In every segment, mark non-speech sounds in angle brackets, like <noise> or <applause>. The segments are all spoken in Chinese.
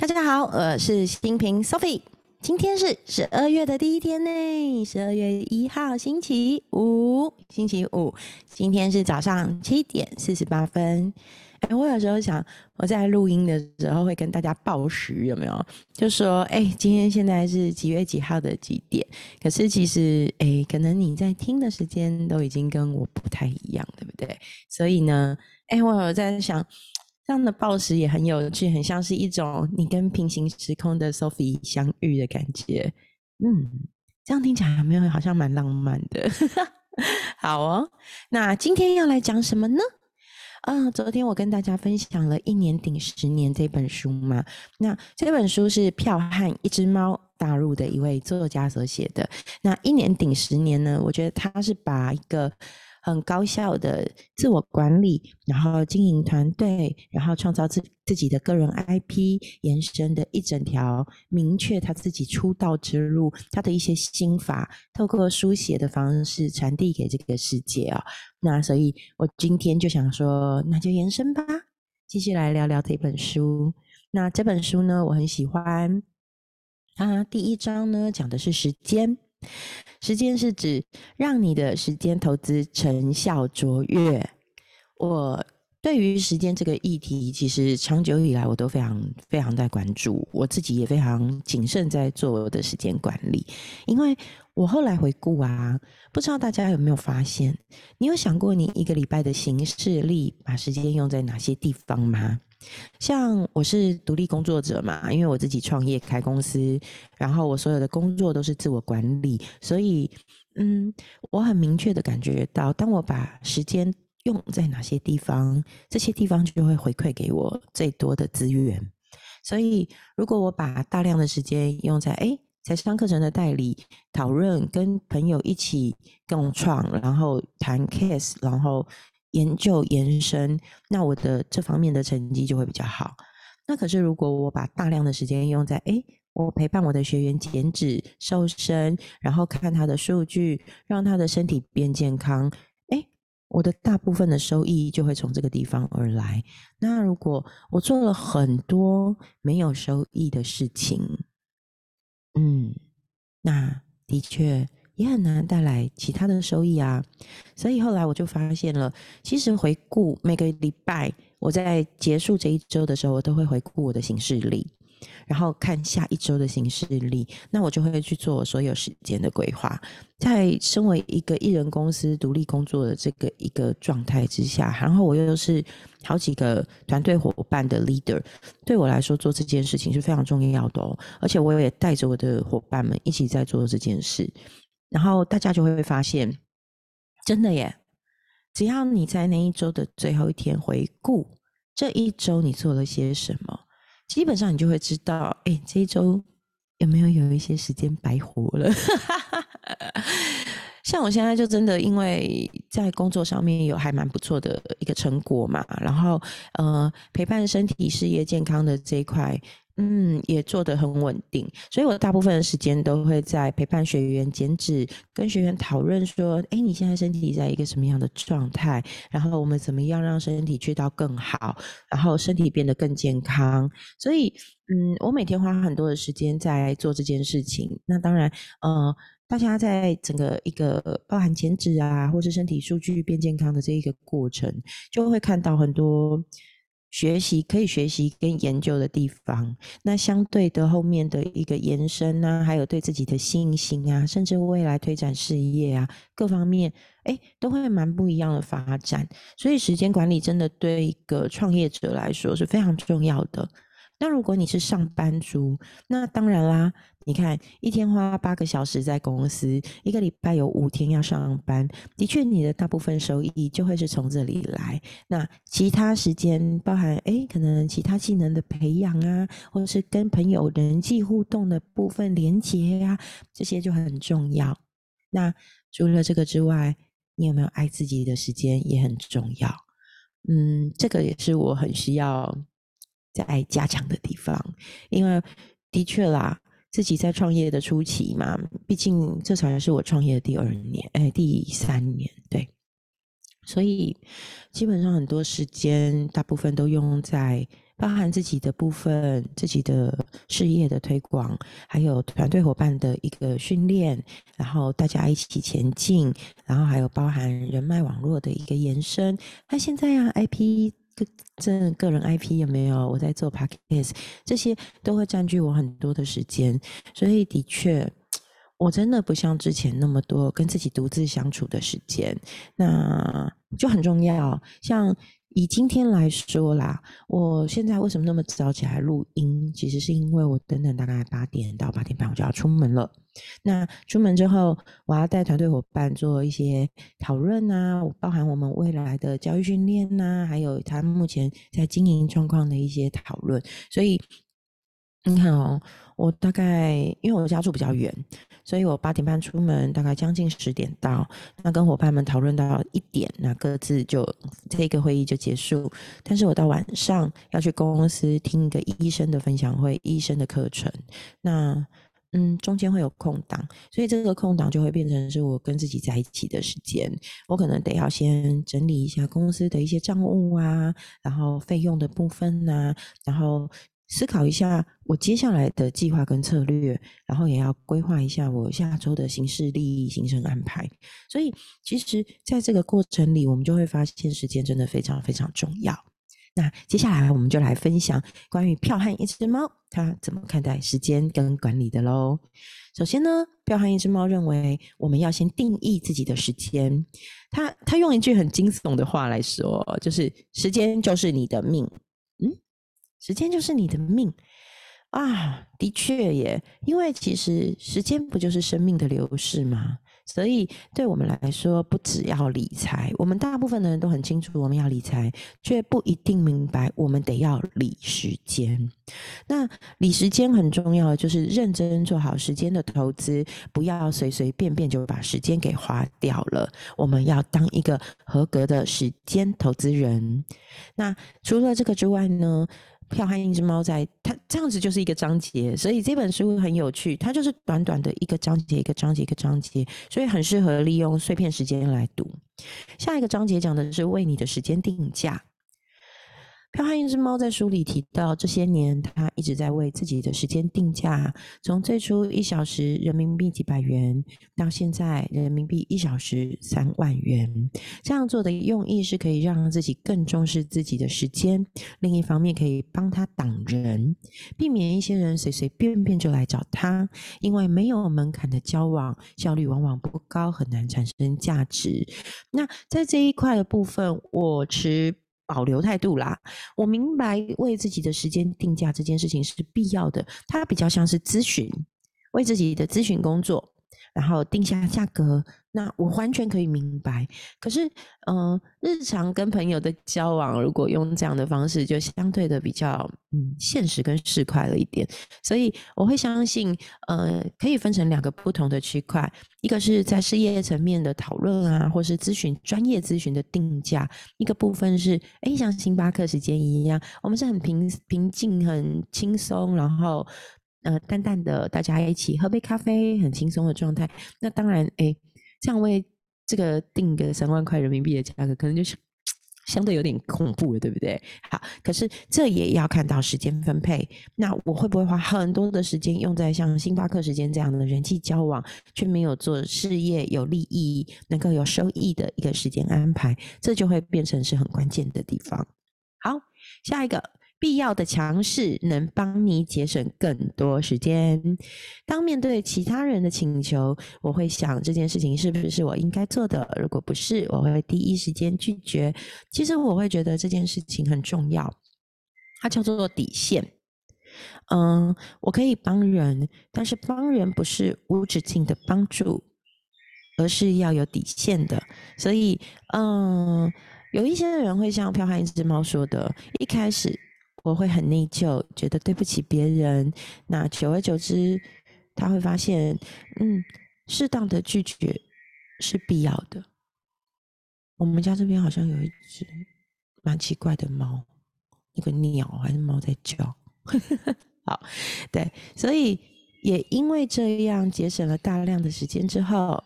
大家好，我是新平 Sophie。今天是十二月的第一天呢，十二月一号星期五，星期五。今天是早上七点四十八分。哎，我有时候想，我在录音的时候会跟大家报时，有没有？就说，哎，今天现在是几月几号的几点？可是其实，哎，可能你在听的时间都已经跟我不太一样，对不对？所以呢，哎，我有在想。这样的报时也很有趣，很像是一种你跟平行时空的 Sophie 相遇的感觉。嗯，这样听起来有没有好像蛮浪漫的？<laughs> 好哦，那今天要来讲什么呢？啊，昨天我跟大家分享了一年顶十年这本书嘛。那这本书是票汉一只猫大陆的一位作家所写的。那一年顶十年呢？我觉得他是把一个很高效的自我管理，然后经营团队，然后创造自自己的个人 IP，延伸的一整条明确他自己出道之路，他的一些心法，透过书写的方式传递给这个世界啊。那所以我今天就想说，那就延伸吧，继续来聊聊这本书。那这本书呢，我很喜欢。它第一章呢，讲的是时间。时间是指让你的时间投资成效卓越。我对于时间这个议题，其实长久以来我都非常非常在关注，我自己也非常谨慎在做我的时间管理。因为我后来回顾啊，不知道大家有没有发现，你有想过你一个礼拜的行事力，把时间用在哪些地方吗？像我是独立工作者嘛，因为我自己创业开公司，然后我所有的工作都是自我管理，所以嗯，我很明确的感觉到，当我把时间用在哪些地方，这些地方就会回馈给我最多的资源。所以如果我把大量的时间用在哎财商课程的代理、讨论、跟朋友一起共创，然后谈 case，然后。研究延伸，那我的这方面的成绩就会比较好。那可是如果我把大量的时间用在，哎，我陪伴我的学员减脂瘦身，然后看他的数据，让他的身体变健康，哎，我的大部分的收益就会从这个地方而来。那如果我做了很多没有收益的事情，嗯，那的确。也很难带来其他的收益啊，所以后来我就发现了，其实回顾每个礼拜，我在结束这一周的时候，我都会回顾我的行事历，然后看下一周的行事历，那我就会去做所有时间的规划。在身为一个艺人公司独立工作的这个一个状态之下，然后我又是好几个团队伙伴的 leader，对我来说做这件事情是非常重要的哦，而且我也带着我的伙伴们一起在做这件事。然后大家就会发现，真的耶！只要你在那一周的最后一天回顾这一周你做了些什么，基本上你就会知道，哎，这一周有没有有一些时间白活了？<laughs> 像我现在就真的因为在工作上面有还蛮不错的一个成果嘛，然后呃，陪伴身体、事业、健康的这一块。嗯，也做得很稳定，所以我大部分的时间都会在陪伴学员减脂，跟学员讨论说，哎，你现在身体在一个什么样的状态？然后我们怎么样让身体去到更好，然后身体变得更健康？所以，嗯，我每天花很多的时间在做这件事情。那当然，呃，大家在整个一个包含减脂啊，或是身体数据变健康的这一个过程，就会看到很多。学习可以学习跟研究的地方，那相对的后面的一个延伸啊，还有对自己的信心啊，甚至未来推展事业啊，各方面，哎，都会蛮不一样的发展。所以时间管理真的对一个创业者来说是非常重要的。那如果你是上班族，那当然啦。你看，一天花八个小时在公司，一个礼拜有五天要上班，的确，你的大部分收益就会是从这里来。那其他时间，包含哎，可能其他技能的培养啊，或者是跟朋友人际互动的部分连接呀，这些就很重要。那除了这个之外，你有没有爱自己的时间也很重要？嗯，这个也是我很需要。在加强的地方，因为的确啦，自己在创业的初期嘛，毕竟这才是我创业的第二年，哎，第三年，对，所以基本上很多时间，大部分都用在包含自己的部分、自己的事业的推广，还有团队伙伴的一个训练，然后大家一起前进，然后还有包含人脉网络的一个延伸。那现在啊，IP 个这个人 IP 有没有？我在做 Podcast，这些都会占据我很多的时间，所以的确。我真的不像之前那么多跟自己独自相处的时间，那就很重要。像以今天来说啦，我现在为什么那么早起来录音？其实是因为我等等大概八点到八点半我就要出门了。那出门之后，我要带团队伙伴做一些讨论啊，包含我们未来的教育训练呐，还有他目前在经营状况的一些讨论。所以你看哦，我大概因为我家住比较远。所以我八点半出门，大概将近十点到。那跟伙伴们讨论到一点，那各自就这个会议就结束。但是我到晚上要去公司听一个医生的分享会，医生的课程。那嗯，中间会有空档，所以这个空档就会变成是我跟自己在一起的时间。我可能得要先整理一下公司的一些账务啊，然后费用的部分啊，然后。思考一下我接下来的计划跟策略，然后也要规划一下我下周的行事利益、行程安排。所以，其实在这个过程里，我们就会发现时间真的非常非常重要。那接下来，我们就来分享关于票和一只猫，它怎么看待时间跟管理的喽。首先呢，票和一只猫认为，我们要先定义自己的时间。他他用一句很惊悚的话来说，就是时间就是你的命。时间就是你的命啊！的确耶，因为其实时间不就是生命的流逝吗？所以对我们来说，不只要理财，我们大部分的人都很清楚我们要理财，却不一定明白我们得要理时间。那理时间很重要，就是认真做好时间的投资，不要随随便便就把时间给花掉了。我们要当一个合格的时间投资人。那除了这个之外呢？票和一只猫在它这样子就是一个章节，所以这本书很有趣。它就是短短的一个章节，一个章节，一个章节，所以很适合利用碎片时间来读。下一个章节讲的是为你的时间定价。彪悍一只猫在书里提到，这些年他一直在为自己的时间定价，从最初一小时人民币几百元，到现在人民币一小时三万元。这样做的用意是可以让自己更重视自己的时间，另一方面可以帮他挡人，避免一些人随随便便就来找他。因为没有门槛的交往，效率往往不高，很难产生价值。那在这一块的部分，我持。保留态度啦，我明白为自己的时间定价这件事情是必要的，它比较像是咨询，为自己的咨询工作。然后定下价格，那我完全可以明白。可是，嗯，日常跟朋友的交往，如果用这样的方式，就相对的比较嗯现实跟市侩了一点。所以我会相信，呃，可以分成两个不同的区块，一个是在事业层面的讨论啊，或是咨询专业咨询的定价；一个部分是，哎，像星巴克时间一样，我们是很平平静、很轻松，然后。呃，淡淡的，大家一起喝杯咖啡，很轻松的状态。那当然，哎，这样为这个定个三万块人民币的价格，可能就是 <tsk> 相对有点恐怖了，对不对？好，可是这也要看到时间分配。那我会不会花很多的时间用在像星巴克时间这样的人际交往，却没有做事业有利益、能够有收益的一个时间安排？这就会变成是很关键的地方。好，下一个。必要的强势能帮你节省更多时间。当面对其他人的请求，我会想这件事情是不是我应该做的？如果不是，我会第一时间拒绝。其实我会觉得这件事情很重要，它叫做底线。嗯，我可以帮人，但是帮人不是无止境的帮助，而是要有底线的。所以，嗯，有一些人会像飘悍一只猫说的，一开始。我会很内疚，觉得对不起别人。那久而久之，他会发现，嗯，适当的拒绝是必要的。我们家这边好像有一只蛮奇怪的猫，那个鸟还是猫在叫。<laughs> 好，对，所以也因为这样节省了大量的时间之后，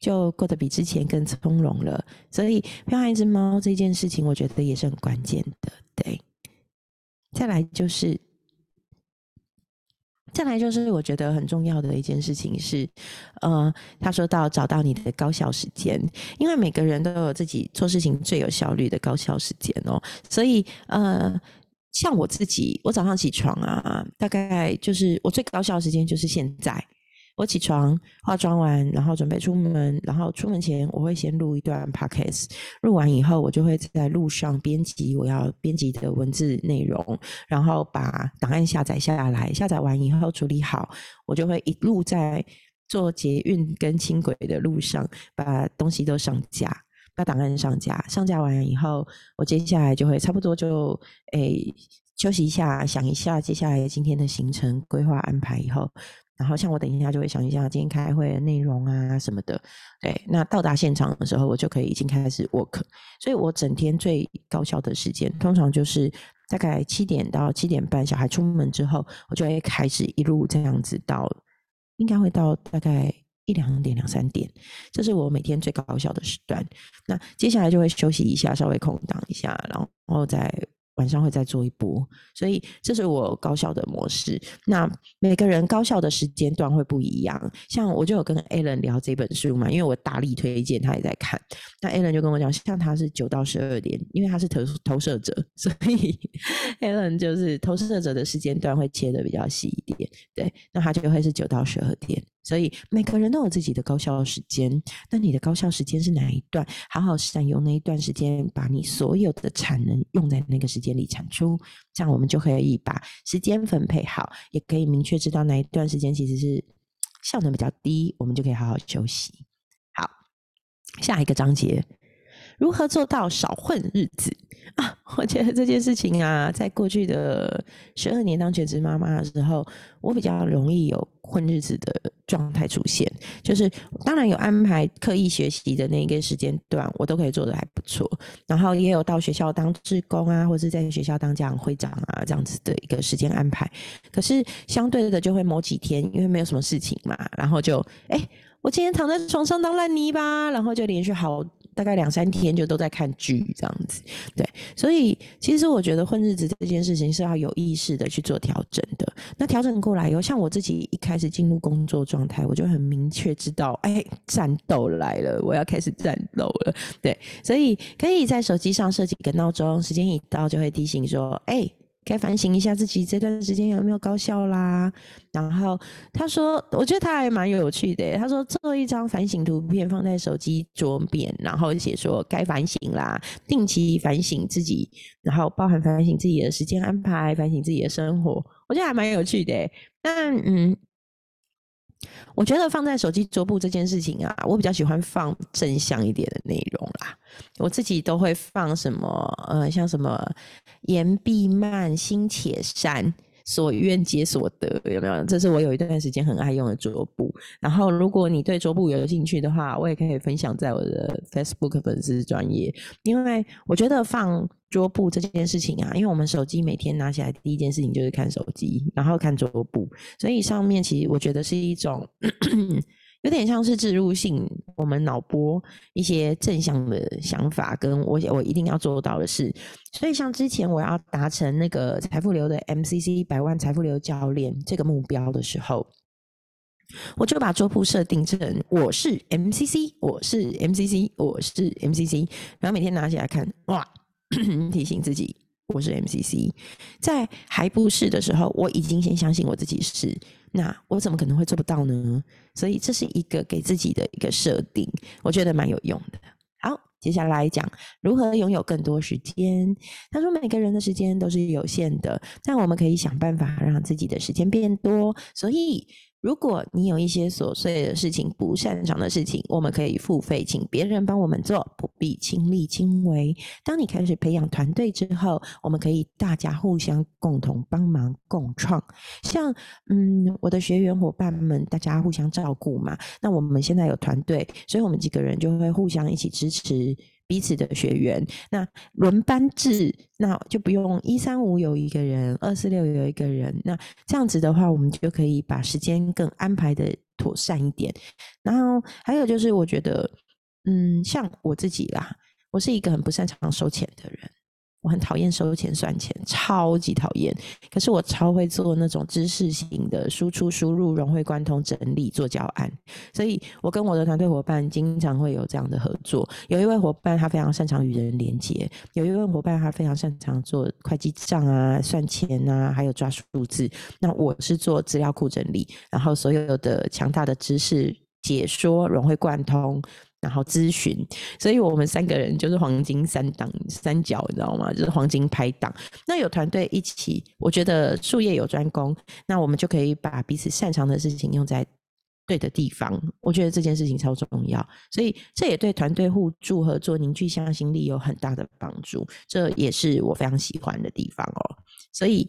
就过得比之前更从容了。所以，养一只猫这件事情，我觉得也是很关键的。对，再来就是。再来就是我觉得很重要的一件事情是，呃，他说到找到你的高效时间，因为每个人都有自己做事情最有效率的高效时间哦，所以呃，像我自己，我早上起床啊，大概就是我最高效时间就是现在。我起床化妆完，然后准备出门，然后出门前我会先录一段 podcast，录完以后我就会在路上编辑我要编辑的文字内容，然后把档案下载下来，下载完以后处理好，我就会一路在做捷运跟轻轨的路上把东西都上架，把档案上架，上架完以后，我接下来就会差不多就诶休息一下，想一下接下来今天的行程规划安排以后。然后像我等一下就会想一下今天开会的内容啊什么的，对，那到达现场的时候我就可以已经开始 work，所以我整天最高效的时间通常就是大概七点到七点半，小孩出门之后，我就会开始一路这样子到，应该会到大概一两点两三点，这是我每天最高效的时段。那接下来就会休息一下，稍微空档一下，然后再。晚上会再做一波，所以这是我高效的模式。那每个人高效的时间段会不一样。像我就有跟 Alan 聊这本书嘛，因为我大力推荐，他也在看。那 Alan 就跟我讲，像他是九到十二点，因为他是投投射者，<laughs> 所以 Alan 就是投射者的时间段会切的比较细一点。对，那他就会是九到十二点。所以每个人都有自己的高效时间，那你的高效时间是哪一段？好好善用那一段时间，把你所有的产能用在那个时间里产出，这样我们就可以把时间分配好，也可以明确知道哪一段时间其实是效能比较低，我们就可以好好休息。好，下一个章节。如何做到少混日子啊？<laughs> 我觉得这件事情啊，在过去的十二年当全职妈妈的时候，我比较容易有混日子的状态出现。就是当然有安排刻意学习的那一个时间段，我都可以做的还不错。然后也有到学校当志工啊，或者在学校当家长会长啊这样子的一个时间安排。可是相对的就会某几天，因为没有什么事情嘛，然后就哎，我今天躺在床上当烂泥巴，然后就连续好。大概两三天就都在看剧这样子，对，所以其实我觉得混日子这件事情是要有意识的去做调整的。那调整过来以后，像我自己一开始进入工作状态，我就很明确知道，哎，战斗来了，我要开始战斗了。对，所以可以在手机上设几个闹钟，时间一到就会提醒说，哎。该反省一下自己这段时间有没有高效啦。然后他说，我觉得他还蛮有趣的。他说做一张反省图片放在手机桌面，然后写说该反省啦，定期反省自己，然后包含反省自己的时间安排，反省自己的生活，我觉得还蛮有趣的。但嗯。我觉得放在手机桌布这件事情啊，我比较喜欢放正向一点的内容啦。我自己都会放什么，呃，像什么言必慢，心且善。所愿皆所得，有没有？这是我有一段时间很爱用的桌布。然后，如果你对桌布有兴趣的话，我也可以分享在我的 Facebook 粉丝专业。因为我觉得放桌布这件事情啊，因为我们手机每天拿起来第一件事情就是看手机，然后看桌布，所以上面其实我觉得是一种。有点像是植入性，我们脑波一些正向的想法，跟我我一定要做到的事。所以像之前我要达成那个财富流的 MCC 百万财富流教练这个目标的时候，我就把桌布设定成我是 MCC，我是 MCC，我是 MCC，然后每天拿起来看，哇，<coughs> 提醒自己我是 MCC。在还不是的时候，我已经先相信我自己是。那我怎么可能会做不到呢？所以这是一个给自己的一个设定，我觉得蛮有用的。好，接下来讲如何拥有更多时间。他说，每个人的时间都是有限的，但我们可以想办法让自己的时间变多。所以。如果你有一些琐碎的事情、不擅长的事情，我们可以付费请别人帮我们做，不必亲力亲为。当你开始培养团队之后，我们可以大家互相共同帮忙共创。像嗯，我的学员伙伴们，大家互相照顾嘛。那我们现在有团队，所以我们几个人就会互相一起支持。彼此的学员，那轮班制，那就不用一三五有一个人，二四六有一个人，那这样子的话，我们就可以把时间更安排的妥善一点。然后还有就是，我觉得，嗯，像我自己啦，我是一个很不擅长收钱的人。我很讨厌收钱算钱，超级讨厌。可是我超会做那种知识型的输出、输入、融会贯通、整理、做教案。所以我跟我的团队伙伴经常会有这样的合作。有一位伙伴他非常擅长与人连接，有一位伙伴他非常擅长做会计账啊、算钱啊，还有抓数字。那我是做资料库整理，然后所有的强大的知识解说、融会贯通。然后咨询，所以我们三个人就是黄金三档三角，你知道吗？就是黄金拍档。那有团队一起，我觉得术业有专攻，那我们就可以把彼此擅长的事情用在对的地方。我觉得这件事情超重要，所以这也对团队互助合作、凝聚向心力有很大的帮助。这也是我非常喜欢的地方哦。所以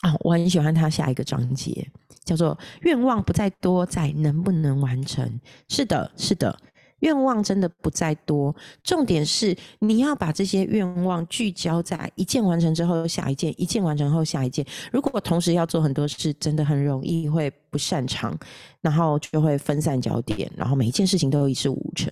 啊，我很喜欢他下一个章节，叫做“愿望不再多，在能不能完成”。是的，是的。愿望真的不再多，重点是你要把这些愿望聚焦在一件完成之后下一件，一件完成后下一件。如果同时要做很多事，真的很容易会不擅长，然后就会分散焦点，然后每一件事情都一事无成。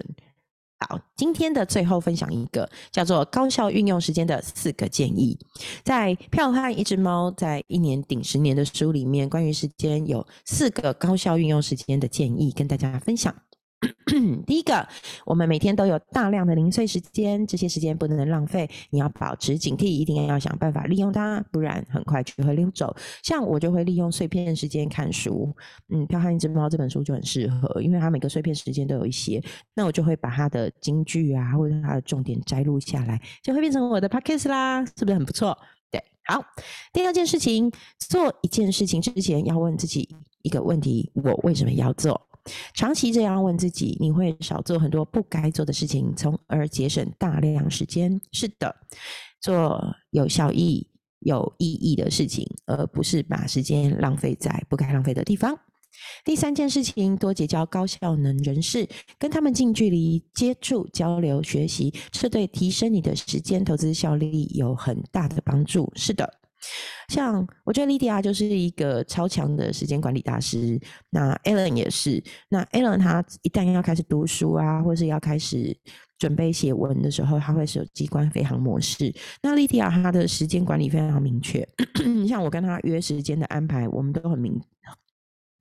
好，今天的最后分享一个叫做高效运用时间的四个建议，在《票和一只猫在一年顶十年》的书里面，关于时间有四个高效运用时间的建议，跟大家分享。<clears throat> 第一个，我们每天都有大量的零碎时间，这些时间不能浪费，你要保持警惕，一定要想办法利用它，不然很快就会溜走。像我就会利用碎片时间看书，嗯，《彪悍一只猫》这本书就很适合，因为它每个碎片时间都有一些，那我就会把它的金句啊，或者它的重点摘录下来，就会变成我的 podcast 啦，是不是很不错？对，好。第二件事情，做一件事情之前要问自己一个问题：我为什么要做？长期这样问自己，你会少做很多不该做的事情，从而节省大量时间。是的，做有效益、有意义的事情，而不是把时间浪费在不该浪费的地方。第三件事情，多结交高效能人士，跟他们近距离接触、交流、学习，这对提升你的时间投资效率有很大的帮助。是的。像我觉得莉迪亚就是一个超强的时间管理大师，那 Alan 也是。那 Alan 他一旦要开始读书啊，或是要开始准备写文的时候，他会是有机关飞行模式。那莉迪亚她的时间管理非常明确，<clears throat> 像我跟他约时间的安排，我们都很明。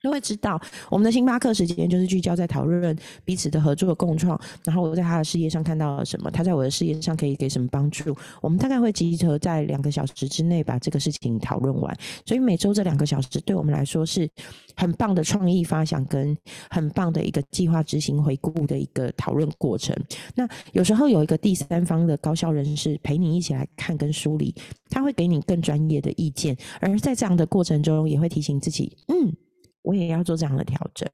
都会知道，我们的星巴克时间就是聚焦在讨论彼此的合作共创，然后我在他的事业上看到了什么，他在我的事业上可以给什么帮助。我们大概会集合在两个小时之内把这个事情讨论完，所以每周这两个小时对我们来说是很棒的创意发想跟很棒的一个计划执行回顾的一个讨论过程。那有时候有一个第三方的高效人士陪你一起来看跟梳理，他会给你更专业的意见，而在这样的过程中也会提醒自己，嗯。我也要做这样的调整。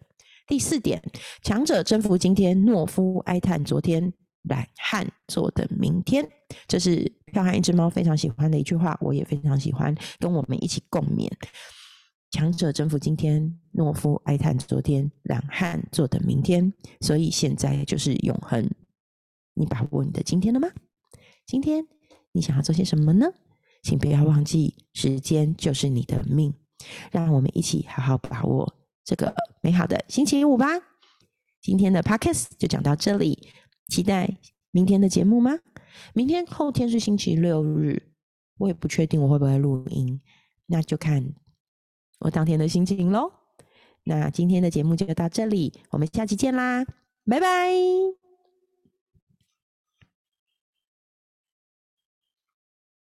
第四点，强者征服今天，懦夫哀叹昨天，懒汉坐等明天。这是彪悍一只猫非常喜欢的一句话，我也非常喜欢，跟我们一起共勉。强者征服今天，懦夫哀叹昨天，懒汉坐等明天。所以现在就是永恒。你把握你的今天了吗？今天你想要做些什么呢？请不要忘记，时间就是你的命。让我们一起好好把握这个美好的星期五吧。今天的 podcast 就讲到这里，期待明天的节目吗？明天后天是星期六日，我也不确定我会不会录音，那就看我当天的心情喽。那今天的节目就到这里，我们下期见啦，拜拜。